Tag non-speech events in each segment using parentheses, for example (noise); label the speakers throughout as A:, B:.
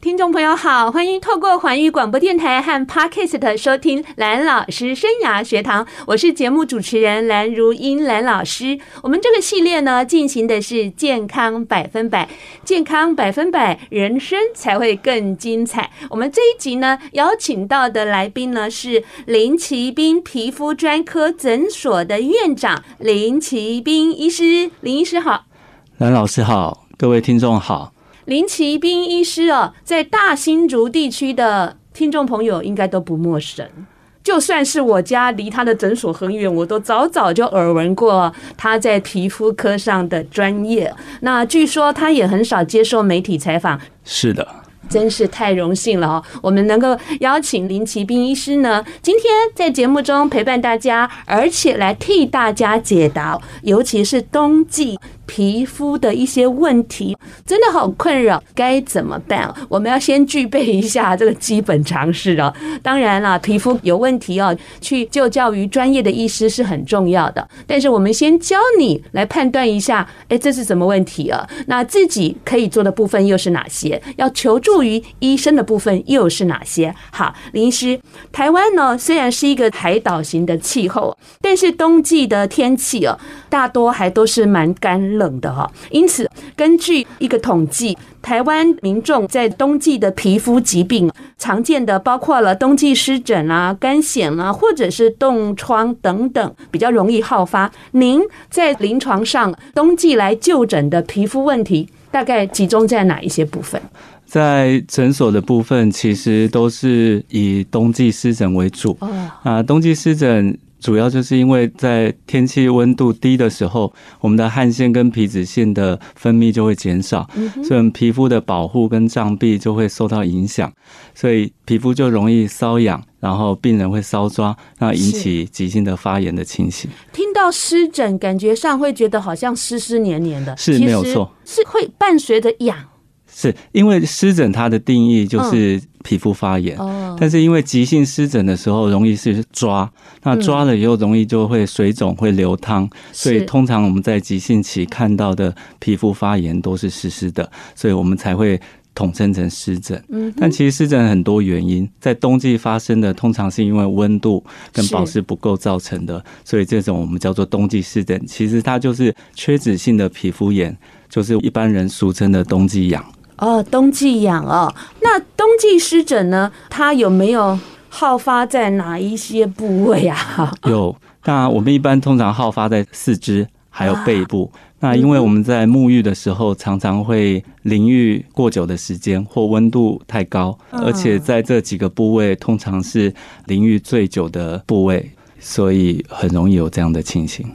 A: 听众朋友好，欢迎透过环宇广播电台和 Podcast 收听蓝老师生涯学堂，我是节目主持人蓝如英蓝老师。我们这个系列呢，进行的是健康百分百，健康百分百，人生才会更精彩。我们这一集呢，邀请到的来宾呢是林奇斌皮肤专科诊所的院长林奇斌医师，林医师好，
B: 蓝老师好，各位听众好。
A: 林奇斌医师哦，在大新竹地区的听众朋友应该都不陌生。就算是我家离他的诊所很远，我都早早就耳闻过他在皮肤科上的专业。那据说他也很少接受媒体采访。
B: 是的，
A: 真是太荣幸了哦！我们能够邀请林奇斌医师呢，今天在节目中陪伴大家，而且来替大家解答，尤其是冬季。皮肤的一些问题真的好困扰，该怎么办？我们要先具备一下这个基本常识哦。(laughs) 当然了，皮肤有问题哦，去就教于专业的医师是很重要的。但是我们先教你来判断一下，哎，这是什么问题啊？那自己可以做的部分又是哪些？要求助于医生的部分又是哪些？好，林医师，台湾呢虽然是一个海岛型的气候，但是冬季的天气哦，大多还都是蛮干冷的哈，因此根据一个统计，台湾民众在冬季的皮肤疾病常见的包括了冬季湿疹啊、干癣啊，或者是冻疮等等，比较容易好发。您在临床上冬季来就诊的皮肤问题，大概集中在哪一些部分？
B: 在诊所的部分，其实都是以冬季湿疹为主。啊，冬季湿疹。主要就是因为在天气温度低的时候，我们的汗腺跟皮脂腺的分泌就会减少，所以皮肤的保护跟障壁就会受到影响，所以皮肤就容易瘙痒，然后病人会搔抓，那引起急性的发炎的情形。
A: 听到湿疹，感觉上会觉得好像湿湿黏黏的，
B: 是没有错，
A: 是会伴随着痒。
B: 是因为湿疹它的定义就是皮肤发炎，但是因为急性湿疹的时候容易是抓，那抓了以后容易就会水肿、会流汤，所以通常我们在急性期看到的皮肤发炎都是湿湿的，所以我们才会统称成湿疹。但其实湿疹很多原因，在冬季发生的通常是因为温度跟保湿不够造成的，所以这种我们叫做冬季湿疹。其实它就是缺脂性的皮肤炎，就是一般人俗称的冬季痒。
A: 哦，冬季痒哦，那冬季湿疹呢？它有没有好发在哪一些部位啊？(laughs)
B: 有，那我们一般通常好发在四肢还有背部。那因为我们在沐浴的时候常常会淋浴过久的时间或温度太高，而且在这几个部位通常是淋浴最久的部位，所以很容易有这样的情形。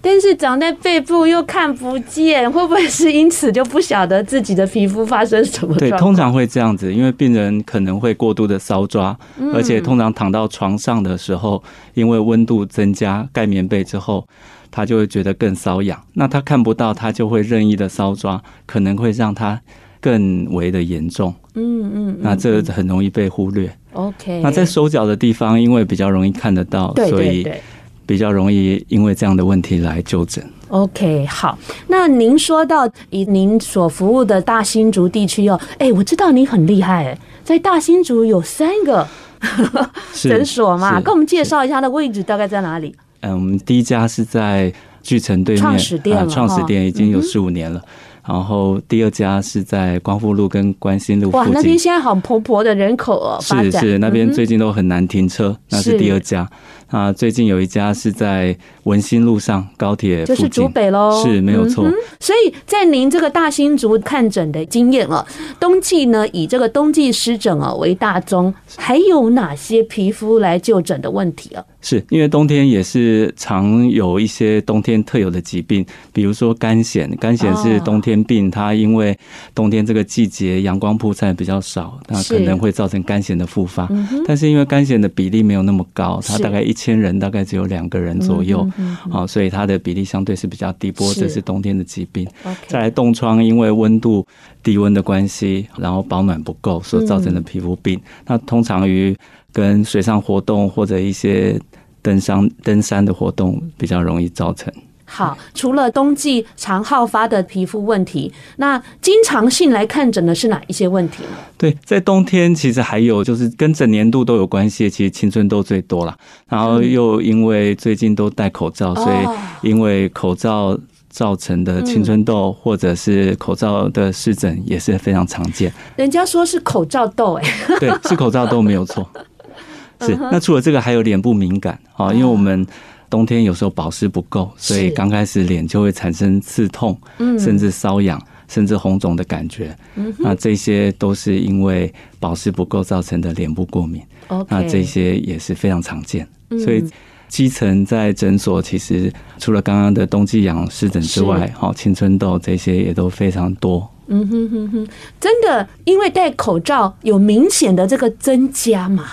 A: 但是长在背部又看不见，会不会是因此就不晓得自己的皮肤发生什么？
B: 对，通常会这样子，因为病人可能会过度的搔抓，而且通常躺到床上的时候，因为温度增加，盖棉被之后，他就会觉得更瘙痒。那他看不到，他就会任意的搔抓，可能会让他更为的严重。嗯嗯，那这个很容易被忽略。
A: OK，
B: 那在手脚的地方，因为比较容易看得到，所以。比较容易因为这样的问题来就诊。
A: OK，好。那您说到以您所服务的大新竹地区哦，哎，我知道你很厉害，在大新竹有三个 (laughs) 诊所嘛，跟我们介绍一下它的位置大概在哪里？
B: 嗯，我们第一家是在巨城对面，
A: 创始店了，
B: 创始店已经有十五年了。然后第二家是在光复路跟关心路附近。哇，
A: 那边现在好蓬勃的人口哦，
B: 是是，那边最近都很难停车，那是第二家。啊，最近有一家是在文心路上高铁，
A: 就是竹北喽，
B: 是没有错。嗯。
A: 所以在您这个大新竹看诊的经验哦，冬季呢以这个冬季湿疹啊为大宗，还有哪些皮肤来就诊的问题啊？
B: 是因为冬天也是常有一些冬天特有的疾病，比如说干癣，干癣是冬天病，它因为冬天这个季节阳光曝晒比较少，那可能会造成干癣的复发。但是因为干癣的比例没有那么高，它大概一千人大概只有两个人左右，好、嗯嗯嗯，所以它的比例相对是比较低。不过这是冬天的疾病。再来冻疮，因为温度低温的关系，然后保暖不够所造成的皮肤病，嗯、那通常于跟水上活动或者一些登山登山的活动比较容易造成。
A: 好，除了冬季常好发的皮肤问题，那经常性来看诊的是哪一些问题呢？
B: 对，在冬天其实还有就是跟整年度都有关系，其实青春痘最多了。然后又因为最近都戴口罩，所以因为口罩造成的青春痘或者是口罩的湿疹也是非常常见。
A: 人家说是口罩痘，哎，
B: 对，是口罩痘没有错。(laughs) 是，那除了这个还有脸部敏感啊，因为我们。冬天有时候保湿不够，所以刚开始脸就会产生刺痛，甚至瘙痒，甚至红肿的感觉。那这些都是因为保湿不够造成的脸部过敏。那这些也是非常常见。所以基层在诊所其实除了刚刚的冬季痒湿疹之外，好青春痘这些也都非常多。
A: 嗯哼哼哼，真的，因为戴口罩有明显的这个增加嘛？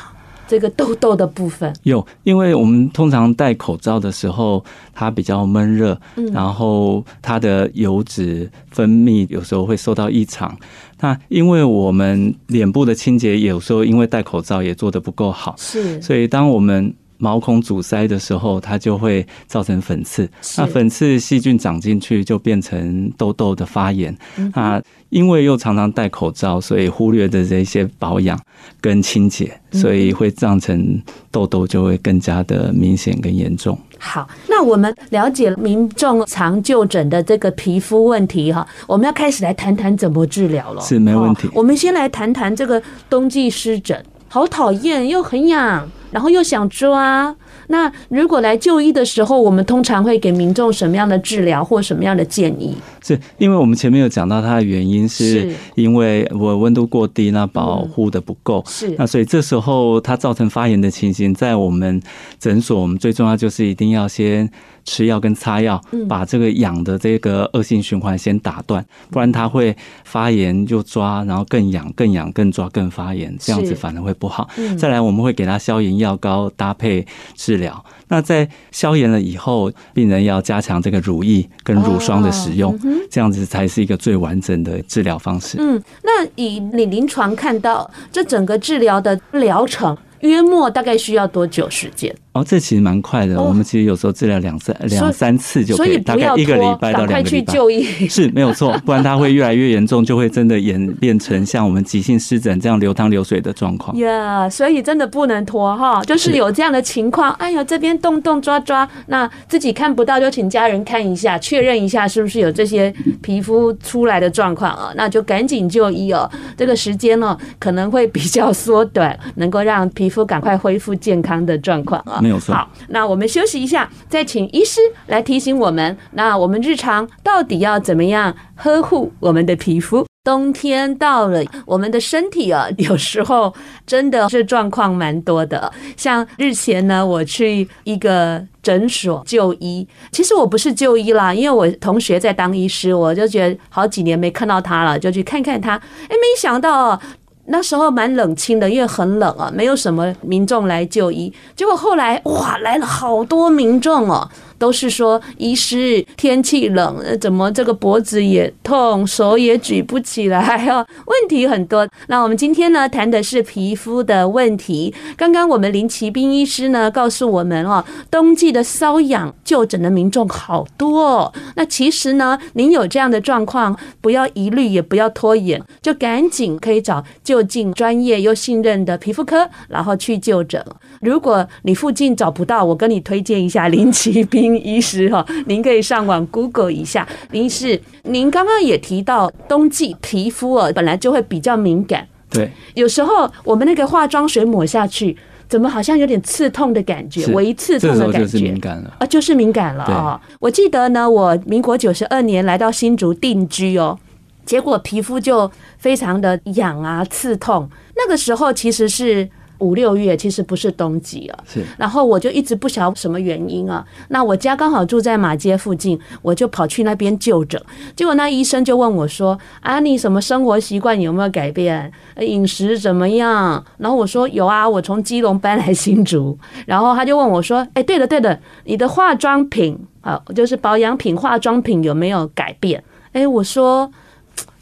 A: 这个痘痘的部分。
B: 有，因为我们通常戴口罩的时候，它比较闷热，然后它的油脂分泌有时候会受到异常。那因为我们脸部的清洁有时候因为戴口罩也做得不够好，是，所以当我们毛孔阻塞的时候，它就会造成粉刺。那粉刺细菌长进去，就变成痘痘的发炎。那因为又常常戴口罩，所以忽略的这些保养跟清洁，所以会造成痘痘就会更加的明显跟严重。
A: 好，那我们了解民众常就诊的这个皮肤问题哈，我们要开始来谈谈怎么治疗了。
B: 是没问题。
A: 我们先来谈谈这个冬季湿疹，好讨厌又很痒。然后又想抓，那如果来就医的时候，我们通常会给民众什么样的治疗或什么样的建议？
B: 是因为我们前面有讲到它的原因，是因为我温度过低，那保护的不够，是那所以这时候它造成发炎的情形，在我们诊所，我们最重要就是一定要先。吃药跟擦药，把这个痒的这个恶性循环先打断，不然它会发炎就抓，然后更痒更痒更抓更发炎，这样子反而会不好。再来，我们会给他消炎药膏搭配治疗。那在消炎了以后，病人要加强这个乳液跟乳霜的使用，这样子才是一个最完整的治疗方式。
A: 嗯，那以你临床看到这整个治疗的疗程，约莫大概需要多久时间？
B: 哦，这其实蛮快的。我们其实有时候治疗两三两三次就可以，大概一个礼拜到两个礼拜。(laughs) 是没有错，不然它会越来越严重，就会真的演变成像我们急性湿疹这样流汤流水的状况。
A: 呀，所以真的不能拖哈，就是有这样的情况，哎呀，这边动动抓抓，那自己看不到就请家人看一下，确认一下是不是有这些皮肤出来的状况啊？那就赶紧就医哦。这个时间呢可能会比较缩短，能够让皮肤赶快恢复健康的状况啊。
B: 没有错。
A: 好，那我们休息一下，再请医师来提醒我们。那我们日常到底要怎么样呵护我们的皮肤？冬天到了，我们的身体啊，有时候真的是状况蛮多的。像日前呢，我去一个诊所就医，其实我不是就医啦，因为我同学在当医师，我就觉得好几年没看到他了，就去看看他。哎，没想到。那时候蛮冷清的，因为很冷啊，没有什么民众来就医。结果后来哇，来了好多民众哦。都是说医师天气冷，怎么这个脖子也痛，手也举不起来，哦 (laughs) 问题很多。那我们今天呢，谈的是皮肤的问题。刚刚我们林奇斌医师呢告诉我们哦，冬季的瘙痒就诊的民众好多哦。那其实呢，您有这样的状况，不要疑虑，也不要拖延，就赶紧可以找就近专业又信任的皮肤科，然后去就诊。如果你附近找不到，我跟你推荐一下林奇斌。医师哈，您可以上网 Google 一下。林医师，您刚刚也提到冬季皮肤哦，本来就会比较敏感。
B: 对，
A: 有时候我们那个化妆水抹下去，怎么好像有点刺痛的感觉，微刺痛的感觉，
B: 就是敏感了
A: 啊，就是敏感了啊。我记得呢，我民国九十二年来到新竹定居哦，结果皮肤就非常的痒啊，刺痛。那个时候其实是。五六月，其实不是冬季啊。
B: 是，
A: 然后我就一直不晓得什么原因啊。那我家刚好住在马街附近，我就跑去那边就诊。结果那医生就问我说：“啊，你什么生活习惯有没有改变？饮食怎么样？”然后我说：“有啊，我从基隆搬来新竹。”然后他就问我说：“哎，对了对了，你的化妆品啊，就是保养品、化妆品有没有改变？”哎，我说。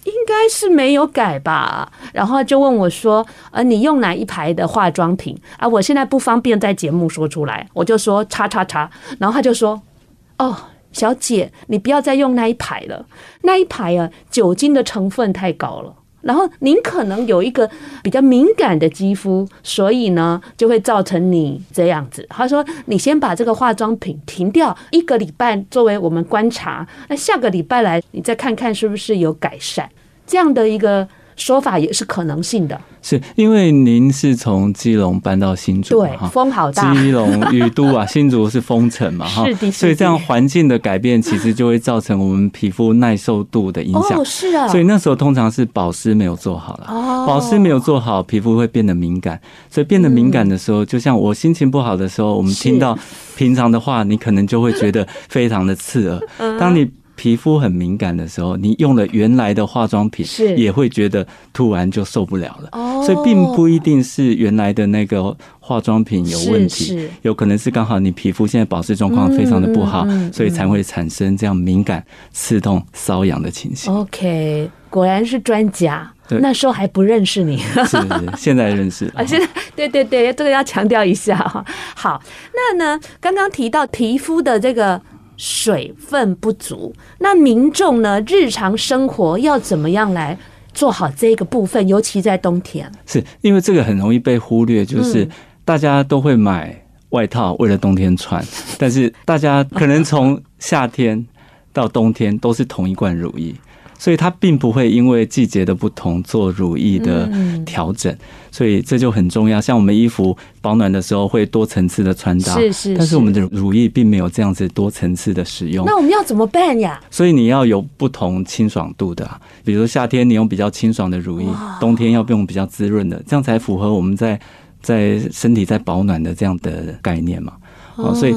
A: 应该是没有改吧，然后就问我说：“呃，你用哪一排的化妆品啊？”我现在不方便在节目说出来，我就说“叉叉叉”，然后他就说：“哦，小姐，你不要再用那一排了，那一排啊，酒精的成分太高了。”然后您可能有一个比较敏感的肌肤，所以呢就会造成你这样子。他说：“你先把这个化妆品停掉一个礼拜，作为我们观察。那下个礼拜来，你再看看是不是有改善。这样的一个。”说法也是可能性的，
B: 是因为您是从基隆搬到新竹，
A: 对，风好大，
B: 基隆雨都啊，新竹是风城嘛，(laughs) 哈，所以这样环境的改变，其实就会造成我们皮肤耐受度的影响，
A: 哦，是啊，
B: 所以那时候通常是保湿没有做好了，哦，保湿没有做好，皮肤会变得敏感，所以变得敏感的时候，就像我心情不好的时候，我们听到平常的话，你可能就会觉得非常的刺耳，当你。皮肤很敏感的时候，你用了原来的化妆品，是也会觉得突然就受不了了。哦，所以并不一定是原来的那个化妆品有问题，有可能是刚好你皮肤现在保湿状况非常的不好，所以才会产生这样敏感、刺痛、瘙痒的情形。
A: OK，果然是专家。那时候还不认识你，
B: 是是，现在认识 (laughs)
A: 啊。现在对对对，这个要强调一下哈。好，那呢，刚刚提到皮肤的这个。水分不足，那民众呢？日常生活要怎么样来做好这个部分？尤其在冬天，
B: 是因为这个很容易被忽略，就是大家都会买外套为了冬天穿，(laughs) 但是大家可能从夏天到冬天都是同一罐乳液。所以它并不会因为季节的不同做乳液的调整，所以这就很重要。像我们衣服保暖的时候会多层次的穿搭，是是，但是我们的乳液并没有这样子多层次的使用。
A: 那我们要怎么办呀？
B: 所以你要有不同清爽度的，比如夏天你用比较清爽的乳液，冬天要用比较滋润的，这样才符合我们在在身体在保暖的这样的概念嘛。哦，所以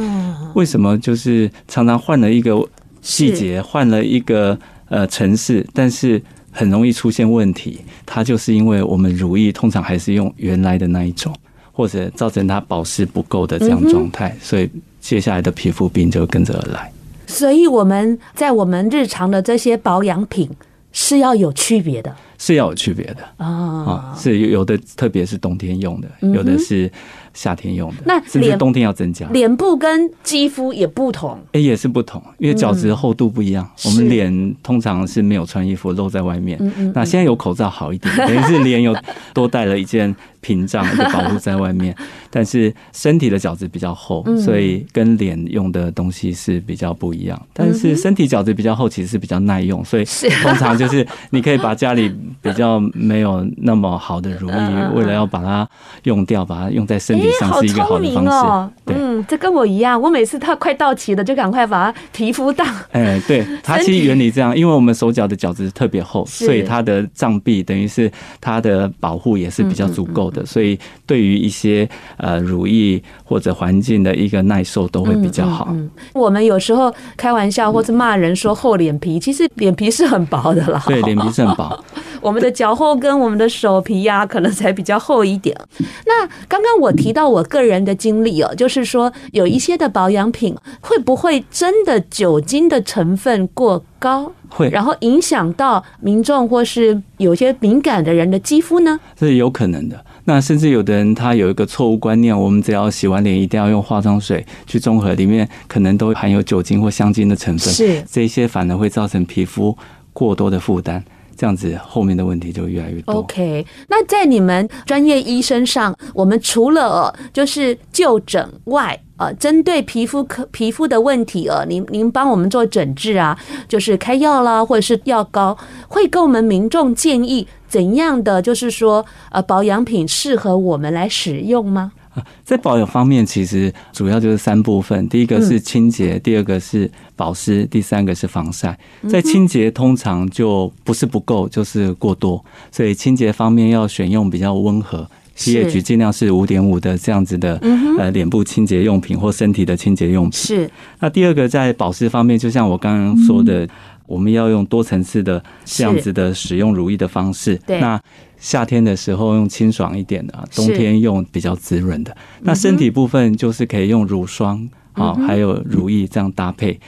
B: 为什么就是常常换了一个季节，换了一个。呃，城市，但是很容易出现问题，它就是因为我们乳液通常还是用原来的那一种，或者造成它保湿不够的这样状态，所以接下来的皮肤病就跟着而来。
A: 所以我们在我们日常的这些保养品是要有区别的，
B: 是要有区别的啊，是有的，特别是冬天用的，有的是。夏天用的，那甚至冬天要增加。
A: 脸部跟肌肤也不同，
B: 哎，也是不同，因为角质厚度不一样。嗯、我们脸通常是没有穿衣服露在外面，那现在有口罩好一点，等于是脸有多带了一件屏障，就保护在外面。(laughs) 但是身体的角质比较厚，所以跟脸用的东西是比较不一样。但是身体角质比较厚，其实是比较耐用，所以通常就是你可以把家里比较没有那么好的乳液，(laughs) 为了要把它用掉，把它用在身体。
A: 上是一个，好的方式！嗯，这跟我一样，我每次它快到期了，就赶快把它皮肤当。
B: 哎，对，它其实原理这样，因为我们手脚的角质特别厚，(laughs) 所以它的障壁等于是它的保护也是比较足够的，所以对于一些呃乳液或者环境的一个耐受都会比较好。嗯，
A: 我们有时候开玩笑或者骂人说厚脸皮，其实脸皮是很薄的啦。
B: 对，脸皮是很薄。(laughs)
A: 我们的脚后跟、我们的手皮呀，可能才比较厚一点。(laughs) 那刚刚我提到我个人的经历哦，就是说有一些的保养品会不会真的酒精的成分过高，会，然后影响到民众或是有些敏感的人的肌肤呢？
B: 是有可能的。那甚至有的人他有一个错误观念，我们只要洗完脸一定要用化妆水去中和，里面可能都含有酒精或香精的成分，是这些反而会造成皮肤过多的负担。这样子后面的问题就越来越多。
A: OK，那在你们专业医生上，我们除了就是就诊外，呃，针对皮肤科皮肤的问题，呃，您您帮我们做诊治啊，就是开药啦，或者是药膏，会跟我们民众建议怎样的，就是说呃保养品适合我们来使用吗？(laughs)
B: 在保养方面，其实主要就是三部分：第一个是清洁，第二个是保湿，第三个是防晒。在清洁，通常就不是不够，就是过多，所以清洁方面要选用比较温和。pH 尽量是五点五的这样子的呃脸部清洁用品或身体的清洁用品。
A: 是。
B: 那第二个在保湿方面，就像我刚刚说的，我们要用多层次的这样子的使用乳液的方式。
A: 对。
B: 那夏天的时候用清爽一点的，冬天用比较滋润的。那身体部分就是可以用乳霜啊，还有乳液这样搭配。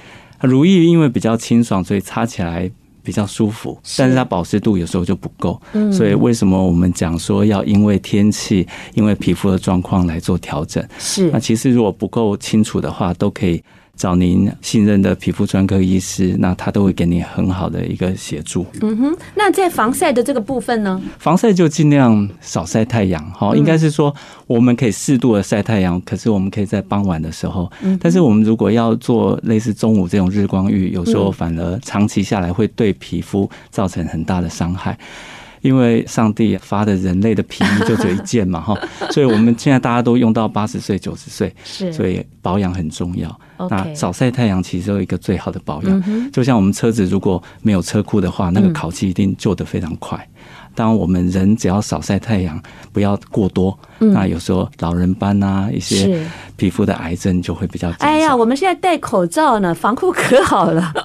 B: 乳液因为比较清爽，所以擦起来。比较舒服，但是它保湿度有时候就不够，所以为什么我们讲说要因为天气、因为皮肤的状况来做调整？
A: 是，
B: 那其实如果不够清楚的话，都可以。找您信任的皮肤专科医师，那他都会给你很好的一个协助。
A: 嗯哼，那在防晒的这个部分呢？
B: 防晒就尽量少晒太阳，哈，应该是说我们可以适度的晒太阳，可是我们可以在傍晚的时候。但是我们如果要做类似中午这种日光浴，有时候反而长期下来会对皮肤造成很大的伤害。因为上帝发的人类的皮衣就只有一件嘛，(laughs) 哈，所以我们现在大家都用到八十岁、九十岁，是，所以保养很重要。那少晒太阳其实有一个最好的保养，就像我们车子如果没有车库的话，那个烤漆一定旧的非常快。当我们人只要少晒太阳，不要过多，那有时候老人斑啊，一些皮肤的癌症就会比较。
A: 哎呀，我们现在戴口罩呢，防护可好了。(laughs)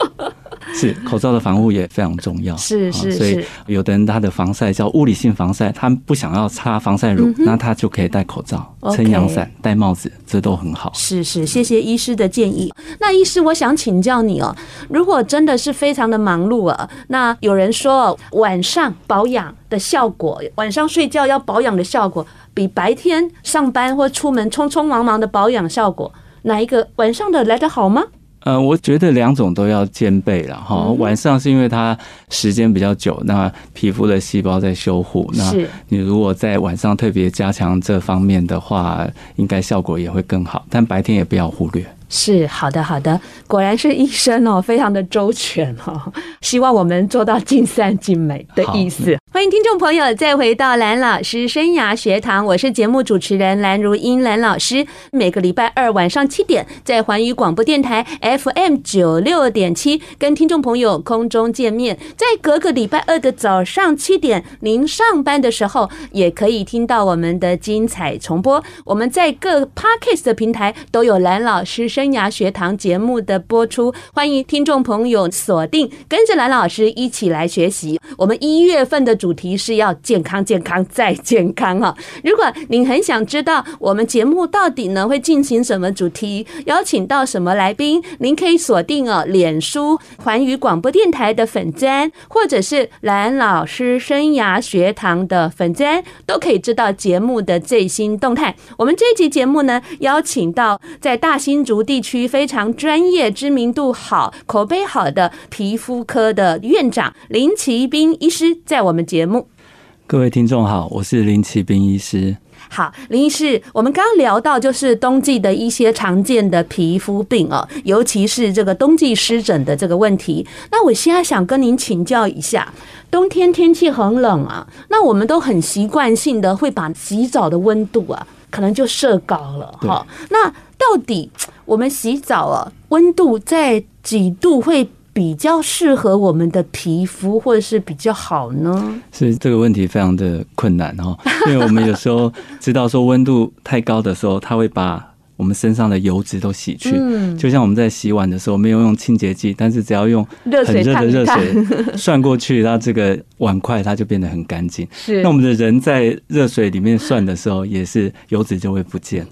B: 是口罩的防护也非常重要，
A: 是是是。
B: 所以有的人他的防晒叫物理性防晒，他不想要擦防晒乳，那他就可以戴口罩、撑阳伞、戴帽子，这都很好。
A: 是是，谢谢医师的建议。那医师，我想请教你哦，如果真的是非常的忙碌啊，那有人说晚上保养的效果，晚上睡觉要保养的效果，比白天上班或出门匆匆忙忙的保养效果，哪一个晚上的来得好吗？
B: 呃，我觉得两种都要兼备了哈。晚上是因为它时间比较久，那皮肤的细胞在修护。那你如果在晚上特别加强这方面的话，应该效果也会更好。但白天也不要忽略。
A: 是好的，好的，果然是医生哦，非常的周全哦。(laughs) 希望我们做到尽善尽美的意思。欢迎听众朋友再回到蓝老师生涯学堂，我是节目主持人蓝如英蓝老师。每个礼拜二晚上七点，在环宇广播电台 FM 九六点七跟听众朋友空中见面。在隔个礼拜二的早上七点，您上班的时候也可以听到我们的精彩重播。我们在各 Podcast 的平台都有蓝老师生生涯学堂节目的播出，欢迎听众朋友锁定，跟着蓝老师一起来学习。我们一月份的。主题是要健康、健康再健康哈！如果您很想知道我们节目到底呢会进行什么主题，邀请到什么来宾，您可以锁定哦，脸书环宇广播电台的粉专，或者是蓝老师生涯学堂的粉专，都可以知道节目的最新动态。我们这一集节目呢，邀请到在大新竹地区非常专业、知名度好、口碑好的皮肤科的院长林奇斌医师，在我们。节目，
B: 各位听众好，我是林奇斌医师。
A: 好，林医师，我们刚刚聊到就是冬季的一些常见的皮肤病哦，尤其是这个冬季湿疹的这个问题。那我现在想跟您请教一下，冬天天气很冷啊，那我们都很习惯性的会把洗澡的温度啊，可能就设高了哈。那到底我们洗澡啊，温度在几度会比较适合我们的皮肤，或者是比较好呢？
B: 是这个问题非常的困难哈，(laughs) 因为我们有时候知道说温度太高的时候，它会把我们身上的油脂都洗去。嗯，就像我们在洗碗的时候没有用清洁剂，但是只要用很热的热水 (laughs) 涮过去，它这个碗筷它就变得很干净。是，那我们的人在热水里面涮的时候，也是油脂就会不见。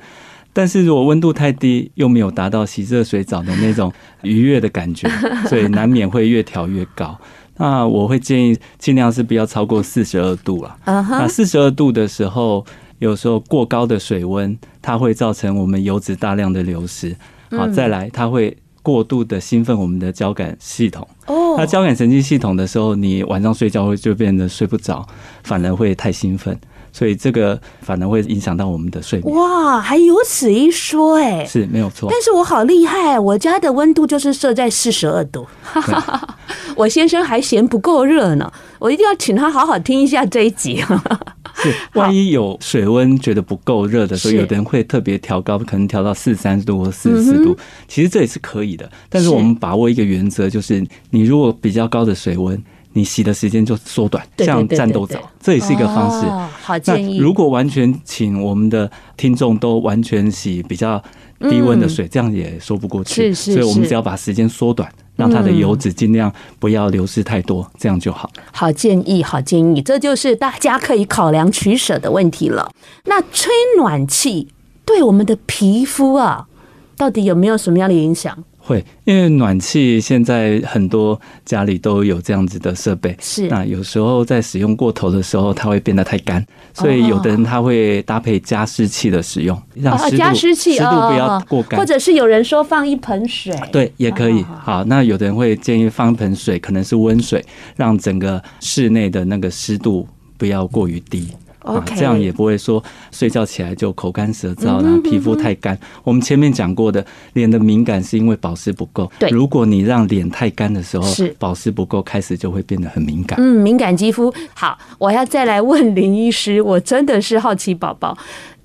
B: 但是如果温度太低，又没有达到洗热水澡的那种愉悦的感觉，(laughs) 所以难免会越调越高。那我会建议尽量是不要超过四十二度了。那四十二度的时候，有时候过高的水温，它会造成我们油脂大量的流失。好，再来它会过度的兴奋我们的交感系统。哦，那交感神经系统的时候，你晚上睡觉会就变得睡不着，反而会太兴奋。所以这个反而会影响到我们的睡眠。
A: 哇，还有此一说哎，
B: 是没有错。
A: 但是我好厉害，我家的温度就是设在四十二度，(laughs) 我先生还嫌不够热呢。我一定要请他好好听一下这一集。(laughs)
B: 是，万一有水温觉得不够热的时候，有的人会特别调高，可能调到四十三度或四十四度。其实这也是可以的，但是我们把握一个原则，就是你如果比较高的水温。你洗的时间就缩短，像战斗澡，这也是一个方式。
A: 哦，好建议。
B: 如果完全请我们的听众都完全洗比较低温的水，这样也说不过去。
A: 是是，
B: 所以我们只要把时间缩短，让它的油脂尽量不要流失太多，这样就好。
A: 好建议，好建议，这就是大家可以考量取舍的问题了。那吹暖气对我们的皮肤啊，到底有没有什么样的影响？
B: 会，因为暖气现在很多家里都有这样子的设备，
A: 是。
B: 那有时候在使用过头的时候，它会变得太干，所以有的人他会搭配加湿器的使用，让湿度
A: 加湿器
B: 湿度不要过干，
A: 或者是有人说放一盆水，
B: 对，也可以。好，那有的人会建议放一盆水，可能是温水，让整个室内的那个湿度不要过于低。
A: OK，
B: 这样也不会说睡觉起来就口干舌燥，然后皮肤太干。我们前面讲过的，脸的敏感是因为保湿不够。
A: 对，
B: 如果你让脸太干的时候，是保湿不够，开始就会变得很敏感。
A: 嗯，敏感肌肤。好，我要再来问林医师，我真的是好奇宝宝，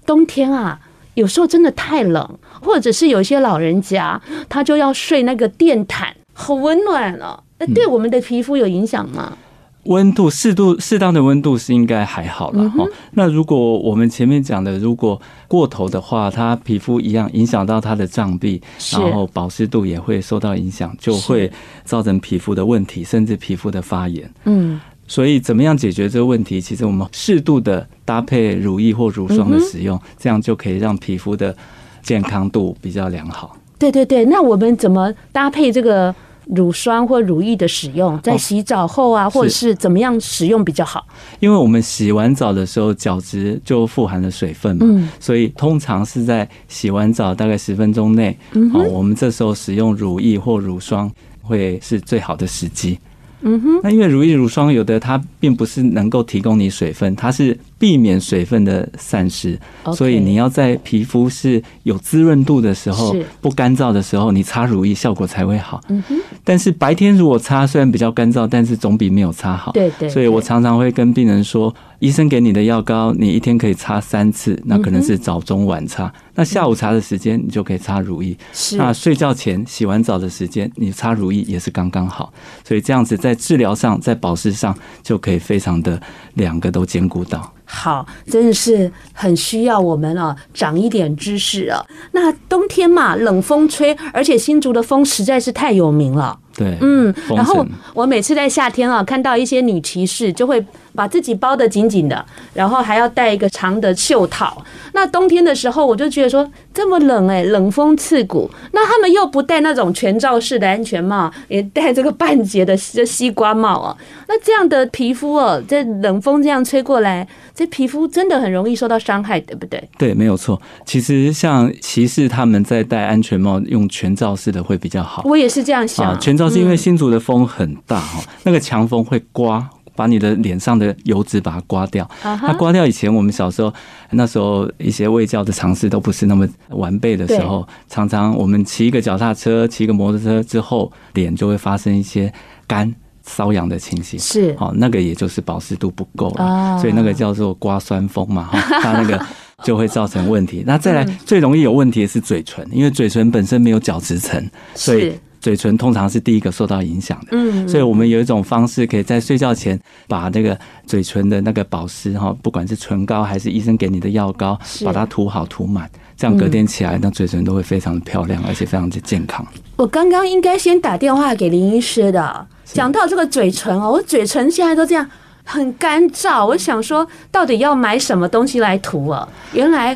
A: 冬天啊，有时候真的太冷，或者是有些老人家他就要睡那个电毯，好温暖哦。那对我们的皮肤有影响吗？
B: 温度适度适当的温度是应该还好了哈。那如果我们前面讲的如果过头的话，它皮肤一样影响到它的脏壁，然后保湿度也会受到影响，就会造成皮肤的问题，甚至皮肤的发炎。嗯，所以怎么样解决这个问题？其实我们适度的搭配乳液或乳霜的使用，这样就可以让皮肤的健康度比较良好。
A: 对对对，那我们怎么搭配这个？乳霜或乳液的使用，在洗澡后啊，或者是怎么样使用比较好？
B: 因为我们洗完澡的时候，角质就富含了水分嘛，所以通常是在洗完澡大概十分钟内，好，我们这时候使用乳液或乳霜会是最好的时机。嗯哼，那因为乳液、乳霜有的它并不是能够提供你水分，它是避免水分的散失，所以你要在皮肤是有滋润度的时候，不干燥的时候，你擦乳液效果才会好。嗯，但是白天如果擦，虽然比较干燥，但是总比没有擦好。对对，所以我常常会跟病人说。医生给你的药膏，你一天可以擦三次，那可能是早中晚擦。那下午茶的时间，你就可以擦乳液。是。那睡觉前洗完澡的时间，你擦乳液也是刚刚好。所以这样子在治疗上，在保湿上，就可以非常的两个都兼顾到。
A: 好，真的是很需要我们啊，长一点知识啊。那冬天嘛，冷风吹，而且新竹的风实在是太有名了。
B: 对，
A: 嗯。然后我每次在夏天啊，看到一些女骑士就会。把自己包得紧紧的，然后还要带一个长的袖套。那冬天的时候，我就觉得说这么冷哎，冷风刺骨。那他们又不戴那种全罩式的安全帽，也戴这个半截的这西瓜帽啊。那这样的皮肤哦，这冷风这样吹过来，这皮肤真的很容易受到伤害，对不对？
B: 对，没有错。其实像骑士他们在戴安全帽，用全罩式的会比较好。
A: 我也是这样想。
B: 全罩是因为新竹的风很大哈，那个强风会刮。把你的脸上的油脂把它刮掉，它刮掉以前，我们小时候那时候一些卫教的尝试都不是那么完备的时候，常常我们骑一个脚踏车、骑个摩托车之后，脸就会发生一些干瘙痒的情形。是，好，那个也就是保湿度不够了，所以那个叫做刮酸风嘛，哈，(laughs) 它那个就会造成问题。那再来最容易有问题的是嘴唇，因为嘴唇本身没有角质层，所以。嘴唇通常是第一个受到影响的，嗯，所以我们有一种方式，可以在睡觉前把那个嘴唇的那个保湿哈，不管是唇膏还是医生给你的药膏，把它涂好涂满，这样隔天起来，那嘴唇都会非常的漂亮，而且非常的健康。
A: 我刚刚应该先打电话给林医师的，讲到这个嘴唇哦，我嘴唇现在都这样很干燥，我想说到底要买什么东西来涂啊？原来。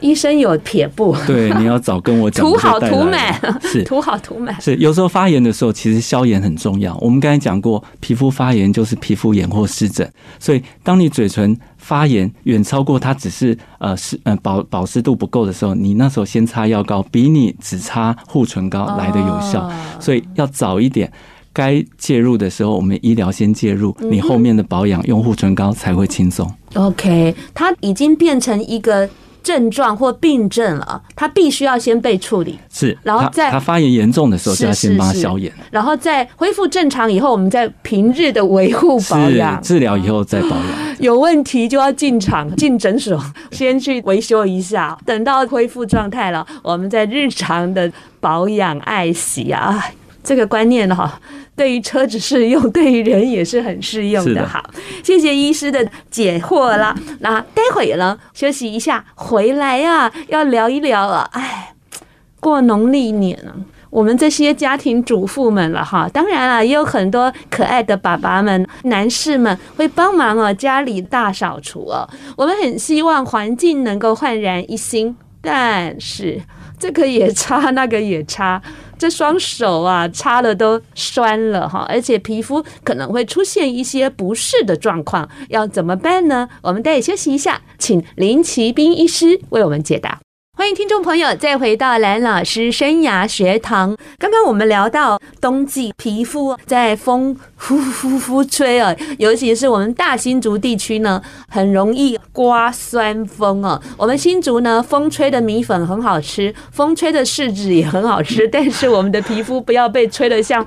A: 医生有撇步，
B: 对，你要早跟我讲。(laughs)
A: 涂好涂满，
B: 是
A: 涂好涂满。
B: 是有时候发炎的时候，其实消炎很重要。我们刚才讲过，皮肤发炎就是皮肤炎或湿疹，所以当你嘴唇发炎远超过它只是呃湿呃保保湿度不够的时候，你那时候先擦药膏，比你只擦护唇膏来的有效。所以要早一点，该介入的时候，我们医疗先介入，你后面的保养用护唇膏才会轻松。
A: OK，它已经变成一个。症状或病症了，他必须要先被处理，
B: 是，
A: 然后在
B: 他发炎严重的时候，就要先帮它消炎，
A: 然后在恢复正常以后，我们再平日的维护保养，
B: 治疗以后再保养，(laughs)
A: 有问题就要进场 (laughs) 进诊所，先去维修一下，等到恢复状态了，我们再日常的保养爱惜啊。这个观念哈，对于车子适用，对于人也是很适用的。好，谢谢医师的解惑啦。那待会呢，休息一下，回来呀，要聊一聊啊。哎，过农历年啊，我们这些家庭主妇们了哈，当然了，也有很多可爱的爸爸们、男士们会帮忙哦，家里大扫除哦。我们很希望环境能够焕然一新，但是这个也差，那个也差。这双手啊，擦了都酸了哈，而且皮肤可能会出现一些不适的状况，要怎么办呢？我们待休息一下，请林奇斌医师为我们解答。欢迎听众朋友再回到蓝老师生涯学堂。刚刚我们聊到冬季皮肤在风呼呼呼吹啊，尤其是我们大新竹地区呢，很容易刮酸风哦。我们新竹呢，风吹的米粉很好吃，风吹的柿子也很好吃，(laughs) 但是我们的皮肤不要被吹得像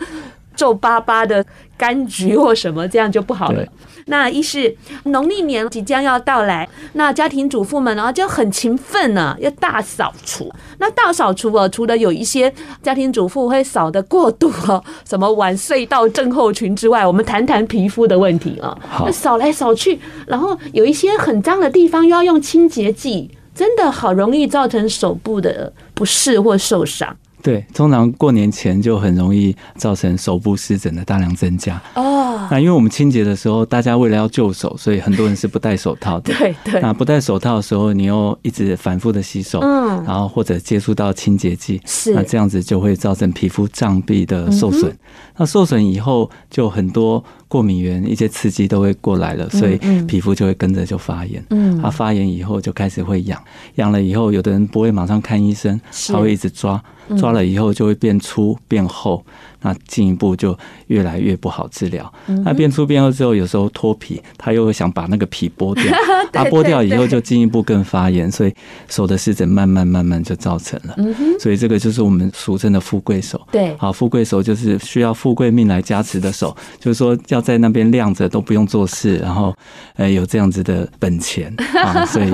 A: 皱巴巴的柑橘或什么，这样就不好了。那一是农历年即将要到来，那家庭主妇们呢就很勤奋呢，要大扫除。那大扫除啊，除了有一些家庭主妇会扫的过度哦，什么晚睡到症候群之外，我们谈谈皮肤的问题啊。好，扫来扫去，然后有一些很脏的地方又要用清洁剂，真的好容易造成手部的不适或受伤。
B: 对，通常过年前就很容易造成手部湿疹的大量增加。哦，那因为我们清洁的时候，大家为了要救手，所以很多人是不戴手套的。(laughs)
A: 对对。
B: 那不戴手套的时候，你又一直反复的洗手，嗯，然后或者接触到清洁剂，是，那这样子就会造成皮肤障壁的受损。那受损以后，就很多过敏原、一些刺激都会过来了，所以皮肤就会跟着就发炎。嗯，它发炎以后就开始会痒，痒了以后，有的人不会马上看医生，他会一直抓。抓了以后就会变粗变厚，那进一步就越来越不好治疗。那变粗变厚之后，有时候脱皮，他又会想把那个皮剥掉，(laughs) 他剥掉以后就进一步更发炎，所以手的湿疹慢慢慢慢就造成了。所以这个就是我们俗称的富贵手。对，好，富贵手就是需要富贵命来加持的手，就是说要在那边晾着都不用做事，然后呃有这样子的本钱啊，所以。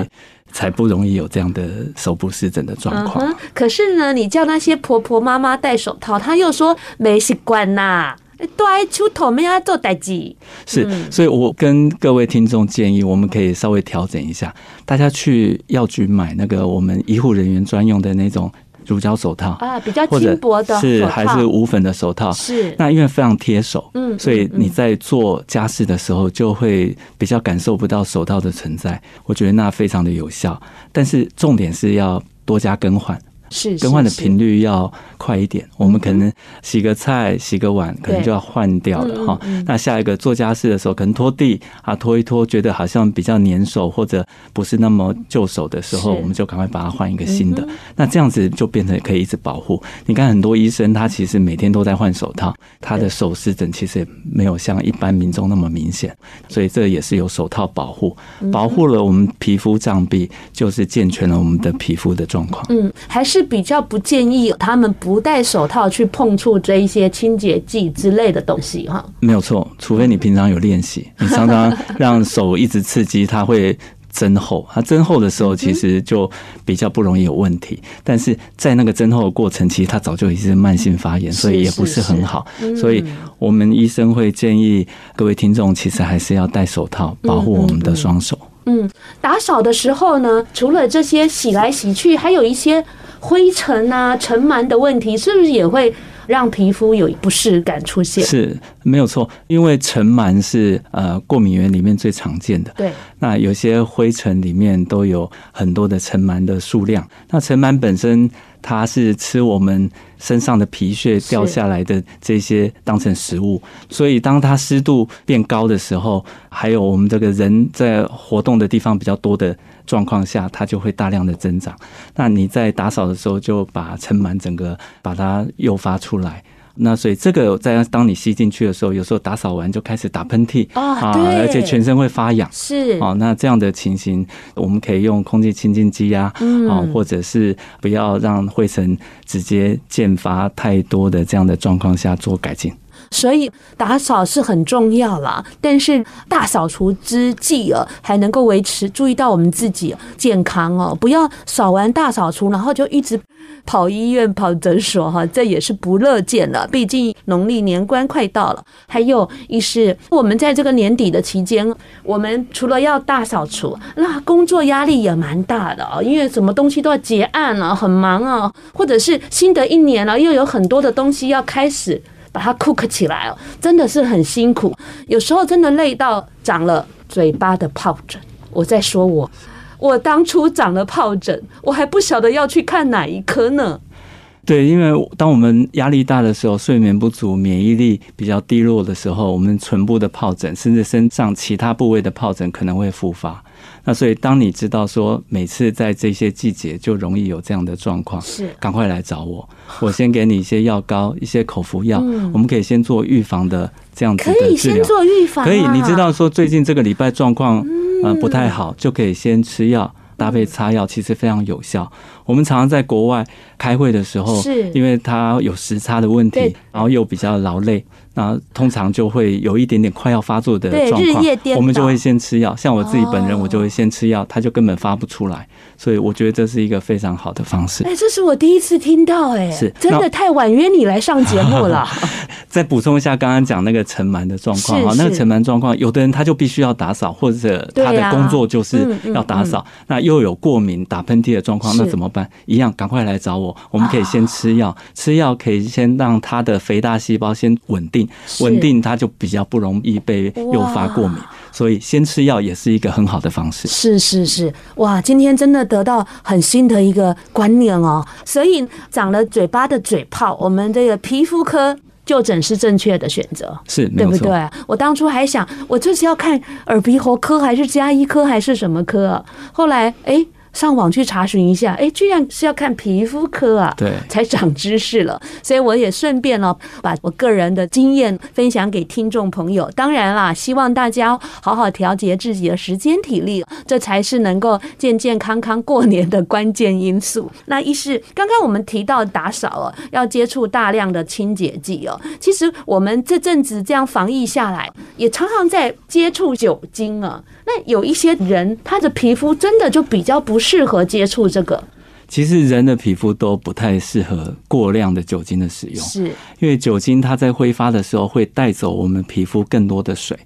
B: 才不容易有这样的手部湿疹的状况。Uh-huh,
A: 可是呢，你叫那些婆婆妈妈戴手套，她又说没习惯呐，都爱出头没要做代志。
B: 是，所以我跟各位听众建议，我们可以稍微调整一下，大家去药局买那个我们医护人员专用的那种。乳胶手套
A: 啊，比较轻薄的，
B: 是还是无粉的手套？是那因为非常贴手，嗯，所以你在做家事的时候就会比较感受不到手套的存在。我觉得那非常的有效，但是重点是要多加更换。是更换的频率要快一点，我们可能洗个菜、洗个碗，可能就要换掉了哈。那下一个做家事的时候，可能拖地啊，拖一拖，觉得好像比较粘手或者不是那么就手的时候，我们就赶快把它换一个新的。那这样子就变成可以一直保护。你看很多医生，他其实每天都在换手套，他的手湿疹其实也没有像一般民众那么明显，所以这也是有手套保护，保护了我们皮肤障壁，就是健全了我们的皮肤的状况。
A: 嗯，还是。是比较不建议他们不戴手套去碰触这一些清洁剂之类的东西哈。
B: 没有错，除非你平常有练习，你常常让手一直刺激，它会增厚。它增厚的时候，其实就比较不容易有问题。但是在那个增厚的过程，其实它早就已经是慢性发炎，所以也不是很好。所以我们医生会建议各位听众，其实还是要戴手套，保护我们的双手。
A: 嗯，打扫的时候呢，除了这些洗来洗去，还有一些。灰尘啊，尘螨的问题是不是也会让皮肤有不适感出现？
B: 是没有错，因为尘螨是呃过敏源里面最常见的。对，那有些灰尘里面都有很多的尘螨的数量。那尘螨本身它是吃我们身上的皮屑掉下来的这些当成食物，所以当它湿度变高的时候，还有我们这个人在活动的地方比较多的。状况下，它就会大量的增长。那你在打扫的时候，就把尘螨整个把它诱发出来。那所以这个在当你吸进去的时候，有时候打扫完就开始打喷嚏啊，而且全身会发痒。是啊，那这样的情形，我们可以用空气清净机啊，啊，或者是不要让灰尘直接溅发太多的这样的状况下做改进。
A: 所以打扫是很重要啦。但是大扫除之际啊，还能够维持注意到我们自己健康哦，不要扫完大扫除，然后就一直跑医院、跑诊所哈，这也是不乐见的。毕竟农历年关快到了，还有一是我们在这个年底的期间，我们除了要大扫除，那工作压力也蛮大的哦，因为什么东西都要结案了，很忙啊，或者是新的一年了，又有很多的东西要开始。把它 cook 起来哦，真的是很辛苦，有时候真的累到长了嘴巴的疱疹。我在说我，我当初长了疱疹，我还不晓得要去看哪一科呢。
B: 对，因为当我们压力大的时候，睡眠不足，免疫力比较低落的时候，我们唇部的疱疹，甚至身上其他部位的疱疹可能会复发。那所以，当你知道说每次在这些季节就容易有这样的状况，是赶快来找我，我先给你一些药膏、一些口服药，嗯、我们可以先做预防的这样子的治疗。
A: 可以先做预防、啊，
B: 可以。你知道说最近这个礼拜状况呃不太好，就可以先吃药搭配擦药，其实非常有效。我们常常在国外开会的时候，是因为他有时差的问题，然后又比较劳累。那通常就会有一点点快要发作的状况，我们就会先吃药。像我自己本人，我就会先吃药，他就根本发不出来。所以我觉得这是一个非常好的方式。
A: 哎，这是我第一次听到，哎，是真的太晚约你来上节目了。(laughs)
B: 再补充一下，刚刚讲那个尘螨的状况哈，那个尘螨状况，有的人他就必须要打扫，或者他的工作就是要打扫，那又有过敏、打喷嚏的状况，那怎么办？一样，赶快来找我，我们可以先吃药，吃药可以先让他的肥大细胞先稳定。稳定，它就比较不容易被诱发过敏，所以先吃药也是一个很好的方式。
A: 是是是，哇，今天真的得到很新的一个观念哦。所以长了嘴巴的嘴泡，我们这个皮肤科就诊是正确的选择，
B: 是
A: 对不对？我当初还想，我就是要看耳鼻喉科还是加医科还是什么科？后来，哎。上网去查询一下，哎，居然是要看皮肤科啊，对，才长知识了。所以我也顺便呢，把我个人的经验分享给听众朋友。当然啦，希望大家好好调节自己的时间体力，这才是能够健健康康过年的关键因素。那一是刚刚我们提到打扫哦，要接触大量的清洁剂哦。其实我们这阵子这样防疫下来，也常常在接触酒精啊。那有一些人，他的皮肤真的就比较不适合接触这个。
B: 其实人的皮肤都不太适合过量的酒精的使用，是。因为酒精它在挥发的时候会带走我们皮肤更多的水，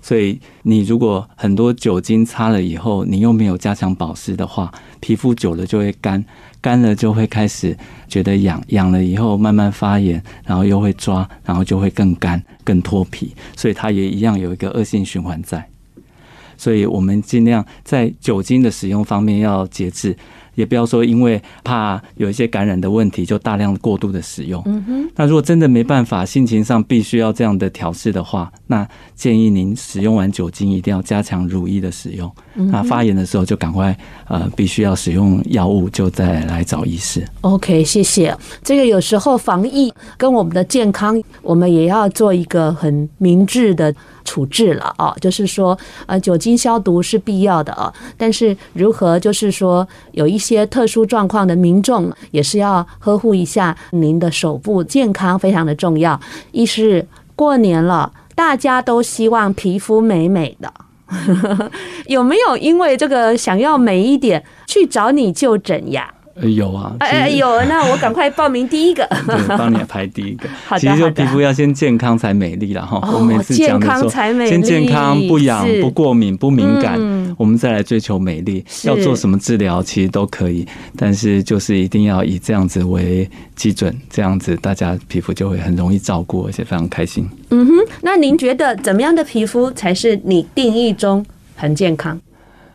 B: 所以你如果很多酒精擦了以后，你又没有加强保湿的话，皮肤久了就会干，干了就会开始觉得痒，痒了以后慢慢发炎，然后又会抓，然后就会更干、更脱皮，所以它也一样有一个恶性循环在。所以我们尽量在酒精的使用方面要节制。也不要说，因为怕有一些感染的问题，就大量过度的使用。嗯哼。那如果真的没办法，性情上必须要这样的调试的话，那建议您使用完酒精一定要加强乳液的使用。那发炎的时候就赶快呃，必须要使用药物，就再来找医师。
A: OK，谢谢。这个有时候防疫跟我们的健康，我们也要做一个很明智的处置了啊。就是说，呃，酒精消毒是必要的啊，但是如何就是说有一些。些特殊状况的民众也是要呵护一下您的手部健康，非常的重要。一是过年了，大家都希望皮肤美美的，(laughs) 有没有因为这个想要美一点去找你就诊呀？
B: 有啊，
A: 哎有，(laughs) 那我赶快报名第一个，
B: 对，帮你排第一个。(laughs) 其实就皮肤要先健康才美丽了哈。我每次讲的说，先健康不痒不过敏不敏感，我们再来追求美丽。要做什么治疗其实都可以，但是就是一定要以这样子为基准，这样子大家皮肤就会很容易照顾，而且非常开心。
A: 嗯哼，那您觉得怎么样的皮肤才是你定义中很健康？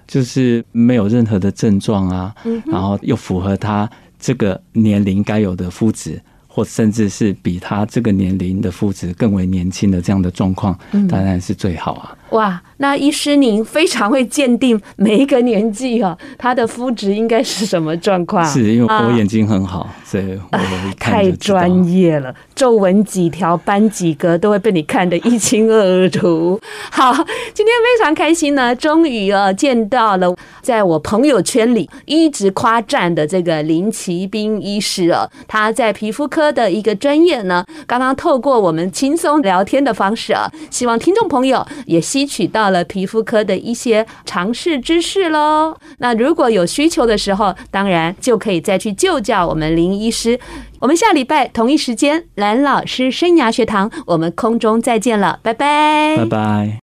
B: 就是没有任何的症状啊，然后又符合他这个年龄该有的肤质，或甚至是比他这个年龄的肤质更为年轻的这样的状况，当然是最好啊。
A: 哇，那医师您非常会鉴定每一个年纪哦，他的肤质应该是什么状况？
B: 是因为我眼睛很好，啊、所以我
A: 太专业了，皱纹几条、斑几格都会被你看得一清二楚。好，今天非常开心呢，终于啊见到了在我朋友圈里一直夸赞的这个林奇斌医师啊，他在皮肤科的一个专业呢，刚刚透过我们轻松聊天的方式啊，希望听众朋友也取到了皮肤科的一些常识知识喽。那如果有需求的时候，当然就可以再去就教我们林医师。我们下礼拜同一时间，蓝老师生涯学堂，我们空中再见了，拜拜，
B: 拜拜。